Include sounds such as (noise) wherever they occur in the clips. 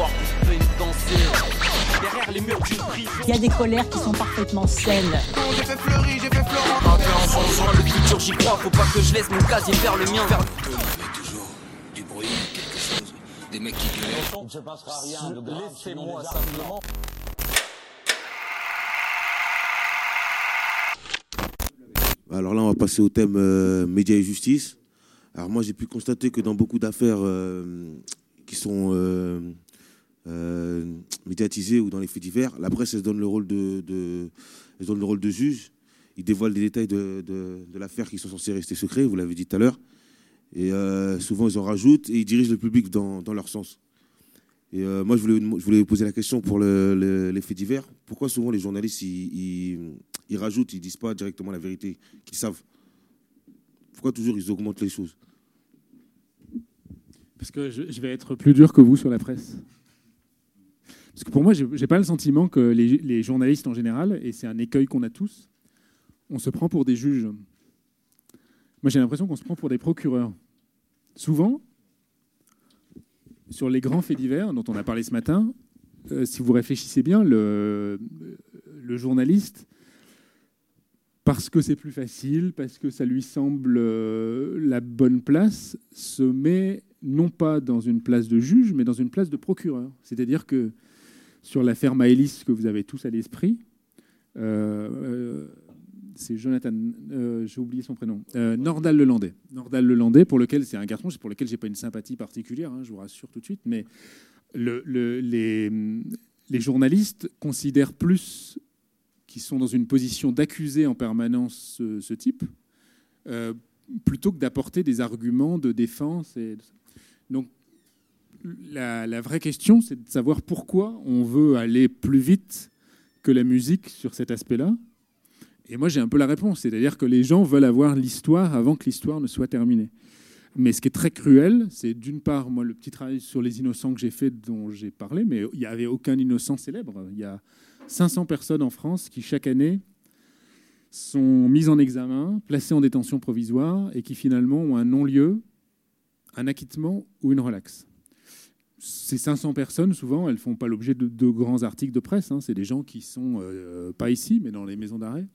voir qu'on peut danser. Derrière les murs d'une prison. Il y a des colères qui sont parfaitement saines. J'ai fait fleurir, j'ai fait Florent. Un peu en changeant le futur, j'y crois. Faut pas que je laisse mon casier faire le mien. Vers... Il y avait toujours du bruit, quelque chose, des mecs qui gueulaient. Il ne se passera rien de grave. Laissez-moi simplement. Alors là, on va passer au thème euh, médias et justice. Alors moi, j'ai pu constater que dans beaucoup d'affaires euh, qui sont euh, euh, médiatisées ou dans les faits divers, la presse, elle se donne le rôle de, donne le rôle de juge. Ils dévoilent des détails de, de- l'affaire qui sont censés rester secrets, vous l'avez dit tout à l'heure. Et euh, souvent, ils en rajoutent et ils dirigent le public dans, dans leur sens. Et euh, moi, je voulais, je voulais poser la question pour le- le- les faits divers. Pourquoi souvent les journalistes, ils, ils- ils rajoutent, ils disent pas directement la vérité qu'ils savent? Pourquoi toujours ils augmentent les choses? Parce que je vais être plus dur que vous sur la presse. Parce que pour moi, j'ai pas le sentiment que les, journalistes en général, et c'est un écueil qu'on a tous, on se prend pour des juges. Moi, j'ai l'impression qu'on se prend pour des procureurs. Souvent, sur les grands faits divers dont on a parlé ce matin, euh, si vous réfléchissez bien, le, le journaliste, parce que c'est plus facile, parce que ça lui semble euh, la bonne place, se met non pas dans une place de juge, mais dans une place de procureur. C'est-à-dire que sur l'affaire Maëlys que vous avez tous à l'esprit, euh, euh, c'est Jonathan, euh, j'ai oublié son prénom, euh, Nordal Lelandais. Nordal Lelandais, pour lequel c'est un garçon, pour lequel j'ai pas une sympathie particulière, hein, je vous rassure tout de suite, mais le- le- les, journalistes considèrent plus qu'ils sont dans une position d'accuser en permanence ce, type, plutôt que d'apporter des arguments de défense. Donc, la, vraie question, c'est de savoir pourquoi on veut aller plus vite que la musique sur cet aspect-là. Et moi, j'ai un peu la réponse, c'est-à-dire que les gens veulent avoir l'histoire avant que l'histoire ne soit terminée. Mais ce qui est très cruel, c'est d'une part, moi, le petit travail sur les innocents que j'ai fait, dont j'ai parlé, mais il n'y avait aucun innocent célèbre. Il y a 500 personnes en France qui, chaque année, sont mises en examen, placées en détention provisoire et qui finalement ont un non-lieu, un acquittement ou une relaxe. Ces 500 personnes, souvent, elles ne font pas l'objet de, grands articles de presse. hein. C'est des gens qui sont euh, pas ici, mais dans les maisons d'arrêt.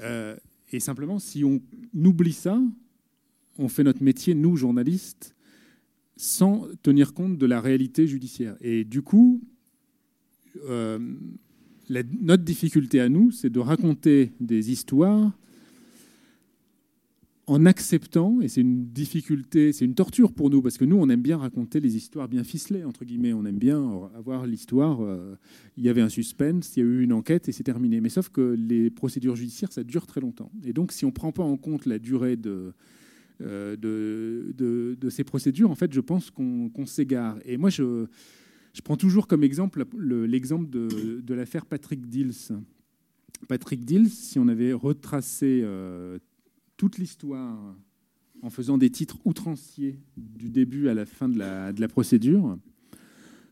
Euh, et simplement, si on oublie ça, on fait notre métier, nous, journalistes, sans tenir compte de la réalité judiciaire. Et du coup, euh, notre difficulté à nous, c'est de raconter des histoires en acceptant, et c'est une difficulté, c'est une torture pour nous, parce que nous, on aime bien raconter les histoires bien ficelées, entre guillemets. On aime bien avoir l'histoire, euh, il y avait un suspense, il y a eu une enquête et c'est terminé. Mais sauf que les procédures judiciaires, ça dure très longtemps. Et donc, si on ne prend pas en compte la durée de, euh, de, de- de ces procédures, en fait, je pense qu'on s'égare. Et moi, je, je prends toujours comme exemple le- l'exemple de, de l'affaire Patrick Dills. Patrick Dills, si on avait retracé euh, toute l'histoire en faisant des titres outranciers du début à la fin de la, procédure,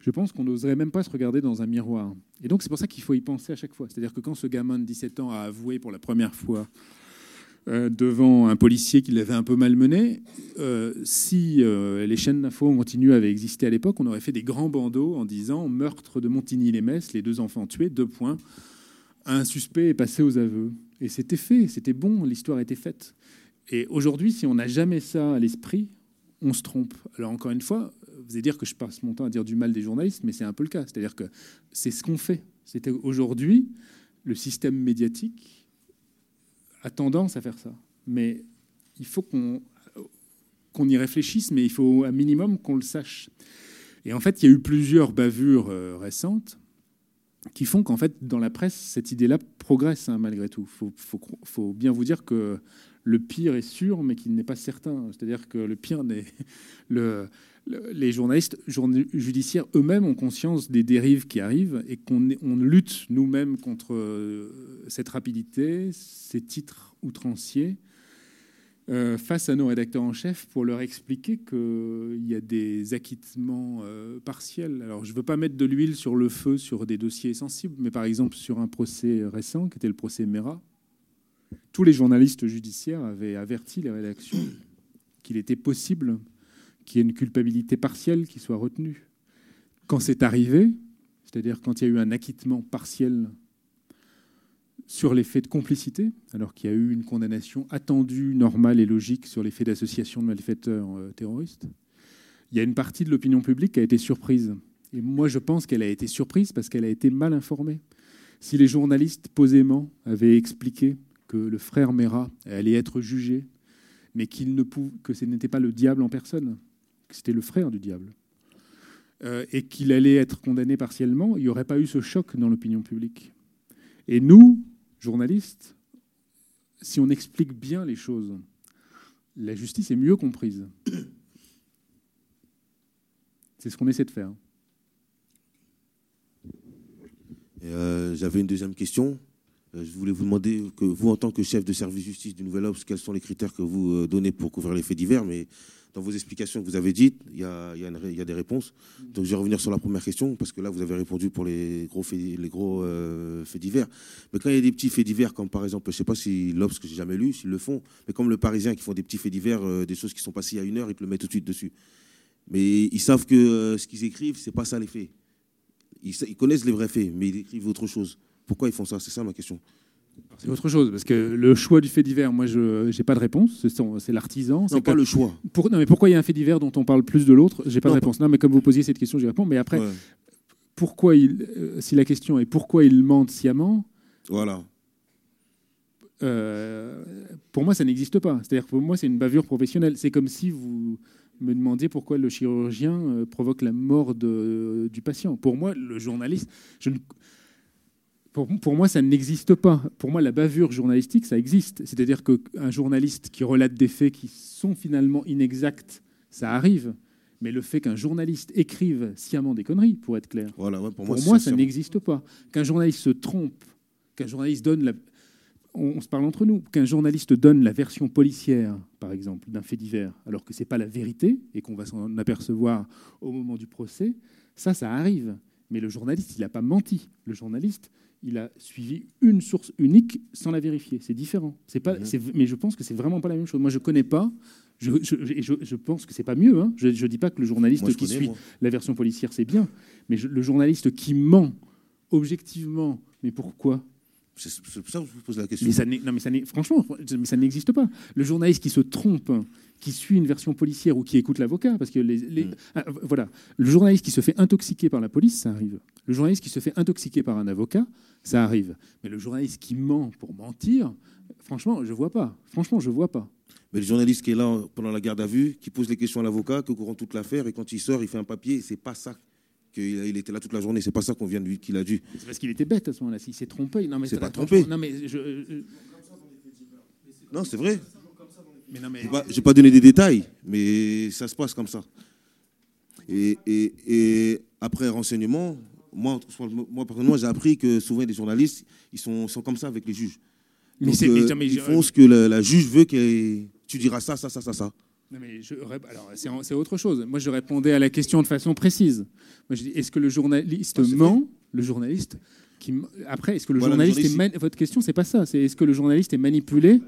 je pense qu'on n'oserait même pas se regarder dans un miroir. Et donc c'est pour ça qu'il faut y penser à chaque fois. C'est-à-dire que quand ce gamin de 17 ans a avoué pour la première fois euh, devant un policier qui l'avait un peu malmené, euh, si euh, les chaînes d'infos continuent avaient existé à l'époque, on aurait fait des grands bandeaux en disant meurtre de Montigny-les-Messes, les deux enfants tués, deux points. Un suspect est passé aux aveux. Et c'était fait, c'était bon, l'histoire était faite. Et aujourd'hui, si on n'a jamais ça à l'esprit, on se trompe. Alors encore une fois, vous allez dire que je passe mon temps à dire du mal des journalistes, mais c'est un peu le cas. C'est-à-dire que c'est ce qu'on fait. C'était aujourd'hui le système médiatique a tendance à faire ça. Mais il faut qu'on qu'on y réfléchisse, mais il faut un minimum qu'on le sache. Et en fait, il y a eu plusieurs bavures euh, récentes qui font qu'en fait, dans la presse, cette idée-là progresse hein, malgré tout. Il faut, bien vous dire que le pire est sûr, mais qu'il n'est pas certain. C'est-à-dire que le pire n'est... (laughs) Le, le- les journalistes journa- judiciaires eux-mêmes ont conscience des dérives qui arrivent et qu'on lutte nous-mêmes contre euh, cette rapidité, ces titres outranciers, euh, face à nos rédacteurs en chef pour leur expliquer qu'il y a des acquittements euh, partiels. Alors, je ne veux pas mettre de l'huile sur le feu sur des dossiers sensibles, mais par exemple sur un procès récent, qui était le procès Mera, tous les journalistes judiciaires avaient averti les rédactions (coughs) qu'il était possible qu'il y ait une culpabilité partielle qui soit retenue. Quand c'est arrivé, c'est-à-dire quand il y a eu un acquittement partiel sur les faits de complicité, alors qu'il y a eu une condamnation attendue, normale et logique sur les faits d'association de malfaiteurs euh, terroristes, il y a une partie de l'opinion publique qui a été surprise. Et moi, je pense qu'elle a été surprise parce qu'elle a été mal informée. Si les journalistes posément avaient expliqué que le frère Mera allait être jugé, mais qu'il ne que ce n'était pas le diable en personne, que c'était le frère du diable, euh, et qu'il allait être condamné partiellement, il n'y aurait pas eu ce choc dans l'opinion publique. Et nous, journalistes, si on explique bien les choses, la justice est mieux comprise. C'est ce qu'on essaie de faire. Euh, j'avais une deuxième question. Euh, je voulais vous demander que vous, en tant que chef de service justice du Nouvel Obs, quels sont les critères que vous donnez pour couvrir les faits divers Mais dans vos explications que vous avez dites, il y a, des réponses. Donc je vais revenir sur la première question, parce que là, vous avez répondu pour les gros faits, euh, divers. Mais quand il y a des petits faits divers, comme par exemple, je ne sais pas si l'Obs, que j'ai jamais lu, s'ils le font, mais comme le Parisien qui font des petits faits divers, euh, des choses qui sont passées il y a une heure, ils te le mettent tout de suite dessus. Mais ils savent que euh, ce qu'ils écrivent, c'est pas ça les faits. ils connaissent les vrais faits, mais ils écrivent autre chose. Pourquoi ils font ça? C'est ça ma question. C'est autre chose, parce que le choix du fait divers, moi, je n'ai pas de réponse. C'est l'artisan. C'est pas le choix. Pour, non, mais pourquoi il y a un fait divers dont on parle plus de l'autre? J'ai pas de réponse. Non, mais comme vous posiez cette question, j'y réponds. Mais après, pourquoi il, euh, si la question est pourquoi il mente sciemment Voilà. Euh, pour moi, ça n'existe pas. C'est-à-dire pour moi, c'est une bavure professionnelle. C'est comme si vous me demandiez pourquoi le chirurgien euh, provoque la mort de, du patient. Pour moi, le journaliste, je ne, pour, moi, ça n'existe pas. Pour moi, la bavure journalistique, ça existe. C'est-à-dire qu'un journaliste qui relate des faits qui sont finalement inexacts, ça arrive. Mais le fait qu'un journaliste écrive sciemment des conneries, pour être clair, voilà, pour, moi, ça n'existe pas. Qu'un journaliste se trompe, qu'un journaliste donne la... On, se parle entre nous, qu'un journaliste donne la version policière, par exemple, d'un fait divers, alors que ce n'est pas la vérité et qu'on va s'en apercevoir au moment du procès, ça, ça arrive. Mais le journaliste, il n'a pas menti. Le journaliste, il a suivi une source unique sans la vérifier. C'est différent. C'est pas, mhm. mais je pense que c'est vraiment pas la même chose. Moi, je connais pas. Je, je, je, pense que c'est pas mieux. Hein. Je ne dis pas que le journaliste qui suit la version policière c'est bien, mais le journaliste qui ment objectivement, mais pourquoi? C'est pour ça que je vous pose la question. Mais ça non, mais ça franchement, mais ça n'existe pas. Le journaliste qui se trompe, qui suit une version policière ou qui écoute l'avocat, parce que les, mm. ah, voilà, le journaliste qui se fait intoxiquer par la police, ça arrive. Le journaliste qui se fait intoxiquer par un avocat, ça arrive. Mais le journaliste qui ment pour mentir, franchement, je vois pas. Franchement, je vois pas. Mais le journaliste qui est là pendant la garde à vue, qui pose les questions à l'avocat, qui courant toute l'affaire, et quand il sort, il fait un papier, c'est pas ça qu'il était là toute la journée. C'est pas ça qu'on vient de lui qu'il a dû. C'est parce qu'il était bête à ce moment-là. S'il s'est trompé, non mais c'est pas trompé. Non mais je, non c'est vrai. Mais non mais. Je vais pas donner des détails, mais ça se passe comme ça. Et, et, et après renseignement, moi, moi personnellement, j'ai appris que souvent les journalistes, ils sont, sont comme ça avec les juges. Mais c'est euh, ils font ce que la, juge veut que tu diras ça, ça, ça, ça, ça. Non mais alors c'est autre chose. Moi, je répondais à la question de façon précise. Moi, je dis est-ce que le journaliste ment Le journaliste qui après, est-ce que le journaliste, est votre question, c'est pas ça. C'est est-ce que le journaliste est manipulé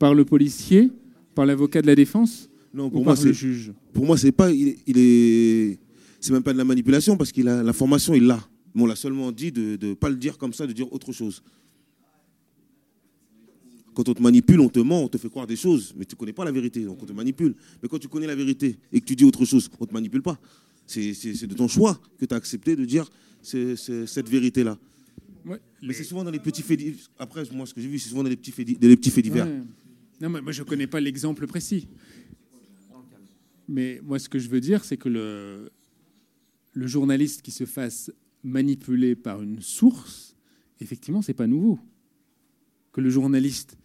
par le policier, par l'avocat de la défense non, pour ou moi, par le juge? Pour moi, c'est pas. il est c'est même pas de la manipulation parce qu'il a l'information, il l'a. Mais on l'a seulement dit de ne pas le dire comme ça, de dire autre chose. Quand on te manipule, on te ment, on te fait croire des choses, mais tu ne connais pas la vérité, donc on te manipule. Mais quand tu connais la vérité et que tu dis autre chose, on ne te manipule pas. C'est de ton choix que tu as accepté de dire cette vérité-là. mais c'est souvent dans les petits faits divers. Après, moi, ce que j'ai vu, c'est souvent dans les petits faits, les petits faits divers. Non, mais moi, je ne connais pas l'exemple précis. Mais moi, ce que je veux dire, c'est que le, le journaliste qui se fasse manipuler par une source, effectivement, c'est pas nouveau. Que le journaliste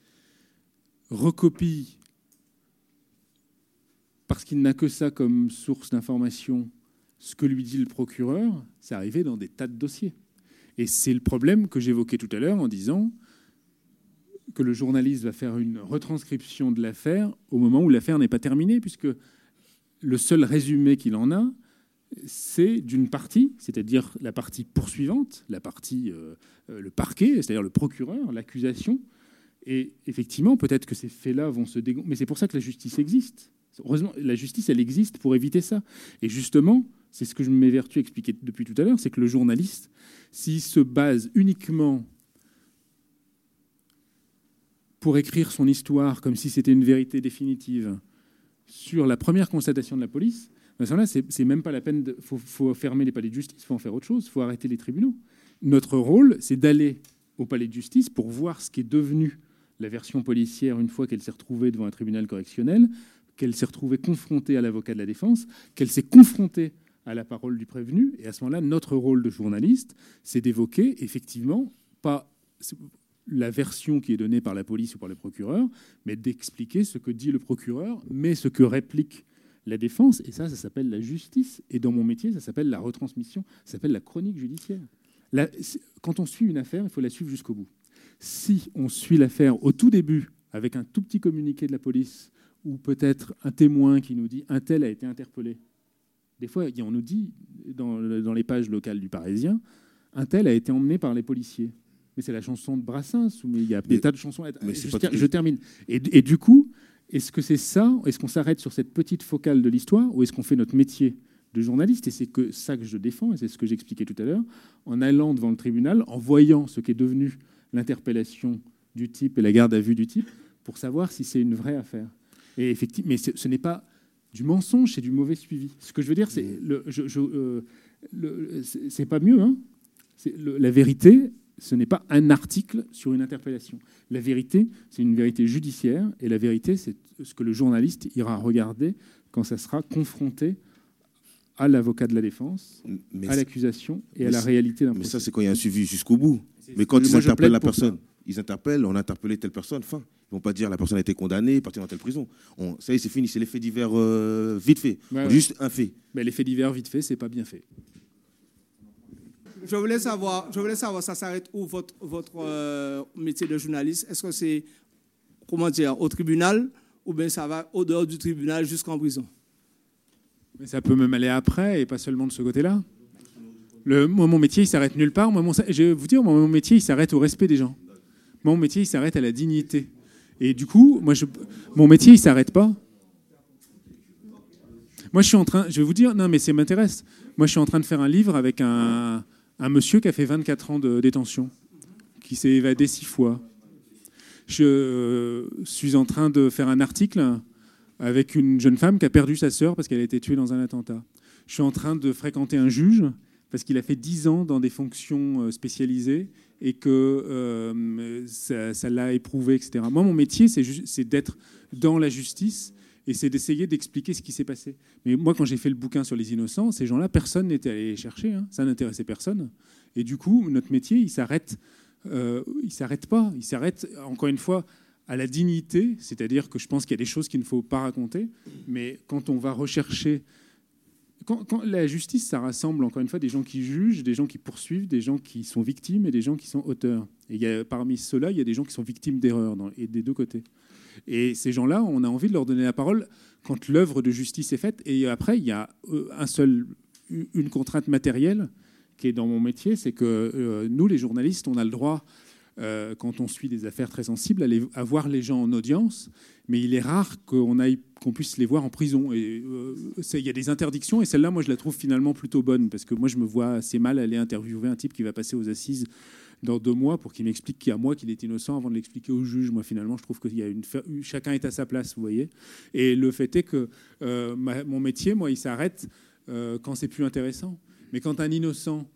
recopie parce qu'il n'a que ça comme source d'information ce que lui dit le procureur, c'est arrivé dans des tas de dossiers. Et c'est le problème que j'évoquais tout à l'heure en disant que le journaliste va faire une retranscription de l'affaire au moment où l'affaire n'est pas terminée, puisque le seul résumé qu'il en a, c'est d'une partie, c'est-à-dire la partie poursuivante, la partie, euh, euh, le parquet, c'est-à-dire le procureur, l'accusation. Et effectivement, peut-être que ces faits-là vont se dégonfler. Mais c'est pour ça que la justice existe. Heureusement, la justice, elle existe pour éviter ça. Et justement, c'est ce que je m'évertue à expliquer depuis tout à l'heure, c'est que le journaliste, s'il se base uniquement pour écrire son histoire comme si c'était une vérité définitive sur la première constatation de la police, ben là, c'est même pas la peine. Il faut, fermer les palais de justice, il faut en faire autre chose, il faut arrêter les tribunaux. Notre rôle, c'est d'aller au palais de justice pour voir ce qui est devenu la version policière une fois qu'elle s'est retrouvée devant un tribunal correctionnel, qu'elle s'est retrouvée confrontée à l'avocat de la défense, qu'elle s'est confrontée à la parole du prévenu. Et à ce moment-là, notre rôle de journaliste, c'est d'évoquer effectivement pas la version qui est donnée par la police ou par le procureur, mais d'expliquer ce que dit le procureur, mais ce que réplique la défense. Et ça, ça s'appelle la justice. Et dans mon métier, ça s'appelle la retransmission, ça s'appelle la chronique judiciaire. quand on suit une affaire, il faut la suivre jusqu'au bout. Si on suit l'affaire au tout début, avec un tout petit communiqué de la police, ou peut-être un témoin qui nous dit un tel a été interpellé. Des fois, on nous dit dans, les pages locales du Parisien, un tel a été emmené par les policiers mais c'est la chanson de Brassens, mais il y a des tas de chansons. Mais je, termine. Et, du coup, est-ce que c'est ça Est-ce qu'on s'arrête sur cette petite focale de l'histoire ou est-ce qu'on fait notre métier de journaliste? Et c'est que ça que je défends, et c'est ce que j'expliquais tout à l'heure, en allant devant le tribunal, en voyant ce qui est devenu l'interpellation du type et la garde à vue du type, pour savoir si c'est une vraie affaire. Et effectivement, mais ce n'est pas du mensonge, c'est du mauvais suivi. Ce que je veux dire, c'est le, euh, c'est pas mieux. Hein la vérité, ce n'est pas un article sur une interpellation. La vérité, c'est une vérité judiciaire, et la vérité, c'est ce que le journaliste ira regarder quand ça sera confronté à l'avocat de la défense, à l'accusation et à la réalité d'un Mais ça, c'est quand il y a un suivi jusqu'au bout. Mais quand ils interpellent la personne, ils interpellent, on a interpellé telle personne, fin. Ils vont pas dire la personne a été condamnée, partie dans telle prison. On, ça y est, c'est fini, c'est l'effet divers euh, vite fait. Juste un fait. Mais l'effet divers vite fait, c'est pas bien fait je voulais savoir, je voulais savoir, ça s'arrête où votre, votre euh, métier de journaliste? Est-ce que c'est, comment dire, au tribunal ou bien ça va au dehors du tribunal jusqu'en prison? Mais ça peut même aller après et pas seulement de ce côté-là. Moi, mon métier, il s'arrête nulle part. Moi, je vais vous dire, mon métier, il s'arrête au respect des gens. Mon métier, il s'arrête à la dignité. Et du coup, moi, mon métier, il s'arrête pas. Moi, je suis en train, je vais vous dire, non, mais ça m'intéresse. Moi, je suis en train de faire un livre avec un, un monsieur qui a fait 24 ans de détention, qui s'est évadé six fois. Je euh, suis en train de faire un article avec une jeune femme qui a perdu sa sœur parce qu'elle a été tuée dans un attentat. Je suis en train de fréquenter un juge parce qu'il a fait 10 ans dans des fonctions euh, spécialisées et que euh, ça l'a éprouvé, etc. Moi, mon métier, c'est d'être dans la justice et c'est d'essayer d'expliquer ce qui s'est passé. Mais moi, quand j'ai fait le bouquin sur les innocents, ces gens-là, personne n'était allé les chercher, hein. ça n'intéressait personne. Et du coup, notre métier, il s'arrête, euh, il s'arrête pas, il s'arrête encore une fois à la dignité, c'est-à-dire que je pense qu'il y a des choses qu'il ne faut pas raconter, mais quand on va rechercher quand, la justice, ça rassemble encore une fois des gens qui jugent, des gens qui poursuivent, des gens qui sont victimes et des gens qui sont auteurs. Et parmi ceux-là, il y a des gens qui sont victimes d'erreurs et des deux côtés. Et ces gens-là, on a envie de leur donner la parole quand l'œuvre de justice est faite. Et après, il y a euh, un seul, une contrainte matérielle qui est dans mon métier, c'est que euh, nous, les journalistes, on a le droit, euh, quand on suit des affaires très sensibles, à, voir les gens en audience, mais il est rare qu'on qu'on puisse les voir en prison. Et il y a des interdictions, et celle-là, moi, je la trouve finalement plutôt bonne, parce que moi, je me vois assez mal aller interviewer un type qui va passer aux assises dans deux mois pour qu'il m'explique à moi qu'il est innocent avant de l'expliquer au juge. Moi, finalement, je trouve qu'il y a chacun est à sa place, vous voyez. Et le fait est que euh, mon métier, moi, il s'arrête euh, quand c'est plus intéressant. Mais quand un innocent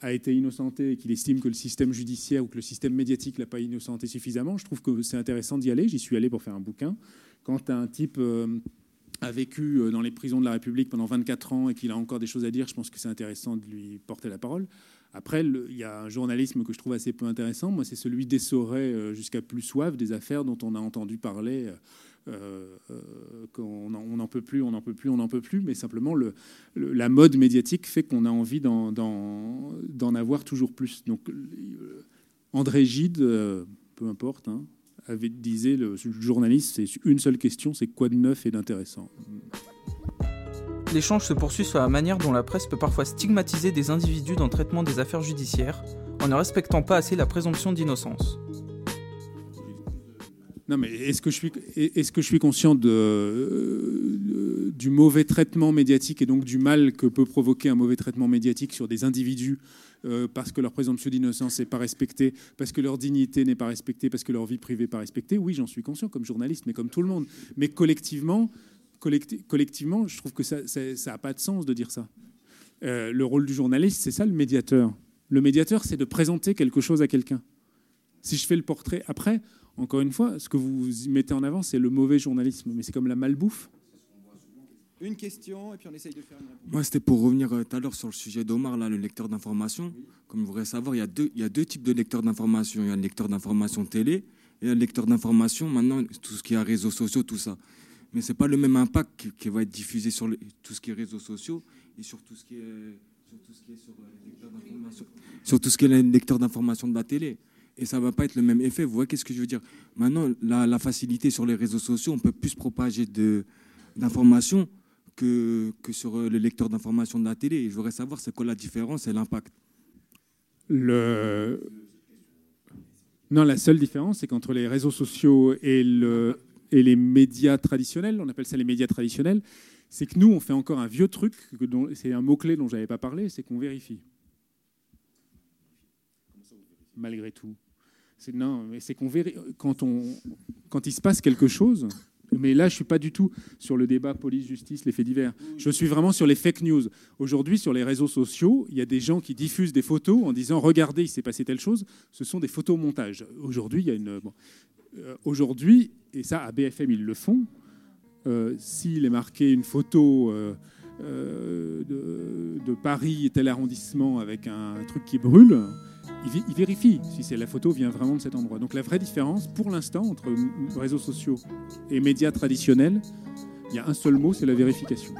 a été innocenté et qu'il estime que le système judiciaire ou que le système médiatique l'a pas innocenté suffisamment, je trouve que c'est intéressant d'y aller. J'y suis allé pour faire un bouquin. Quand un type euh, a vécu dans les prisons de la République pendant 24 ans et qu'il a encore des choses à dire, je pense que c'est intéressant de lui porter la parole. Après, il y a un journalisme que je trouve assez peu intéressant. Moi, c'est celui d'essorer euh, jusqu'à plus soif des affaires dont on a entendu parler. Euh, euh, qu'on on n'en peut plus, on n'en peut plus, on n'en peut plus, mais simplement le, la mode médiatique fait qu'on a envie d'en avoir toujours plus. Donc André Gide, peu importe, hein, avait disait le journaliste, c'est une seule question, c'est quoi de neuf et d'intéressant l'échange se poursuit sur la manière dont la presse peut parfois stigmatiser des individus dans le traitement des affaires judiciaires, en ne respectant pas assez la présomption d'innocence. Non, mais est-ce que je suis, est-ce que je suis conscient de, du mauvais traitement médiatique et donc du mal que peut provoquer un mauvais traitement médiatique sur des individus euh, parce que leur présomption d'innocence n'est pas respectée, parce que leur dignité n'est pas respectée, parce que leur vie privée n'est pas respectée? Oui, j'en suis conscient comme journaliste, mais comme tout le monde. Mais collectivement, collectivement je trouve que ça n'a pas de sens de dire ça. Euh, le rôle du journaliste, c'est ça le médiateur. Le médiateur, c'est de présenter quelque chose à quelqu'un. Si je fais le portrait après, encore une fois, ce que vous mettez en avant, c'est le mauvais journalisme, mais c'est comme la malbouffe. Une question, et puis on essaye de faire une réponse. Moi, c'était pour revenir euh, tout à l'heure sur le sujet d'Omar, là, le lecteur d'information. Comme vous voudrez savoir, il y, a deux, il y a deux types de lecteurs d'information. Il y a un lecteur d'information télé et un lecteur d'information, maintenant, tout ce qui est réseaux sociaux, tout ça. Mais ce n'est pas le même impact qui, va être diffusé sur tout ce qui est réseaux sociaux et sur tout ce qui est sur tout ce qui est sur euh, les lecteurs d'information, sur tout ce qui est les lecteurs d'information de la télé. Et ça ne va pas être le même effet. Vous voyez qu'est-ce que je veux dire? Maintenant, la, facilité sur les réseaux sociaux, on peut plus propager d'informations que, que sur euh, le lecteur d'information de la télé. Et je voudrais savoir c'est quoi la différence et l'impact. Non, la seule différence, c'est qu'entre les réseaux sociaux et, le, et les médias traditionnels, on appelle ça les médias traditionnels, c'est que nous, on fait encore un vieux truc, c'est un mot-clé dont je n'avais pas parlé, c'est qu'on vérifie. Malgré tout. Non, mais c'est qu'on vérifie. Quand, on, quand il se passe quelque chose, mais là, je suis pas du tout sur le débat police-justice, les faits divers. Je suis vraiment sur les fake news. Aujourd'hui, sur les réseaux sociaux, il y a des gens qui diffusent des photos en disant Regardez, il s'est passé telle chose. Ce sont des photomontages. Aujourd'hui, il y a une. Euh, aujourd'hui, et ça, à BFM, ils le font. Euh, s'il est marqué une photo euh, de, de, Paris, tel arrondissement, avec un, truc qui brûle, il, vérifie si la photo vient vraiment de cet endroit. Donc la vraie différence, pour l'instant, entre réseaux sociaux et médias traditionnels, il y a un seul mot, c'est la vérification.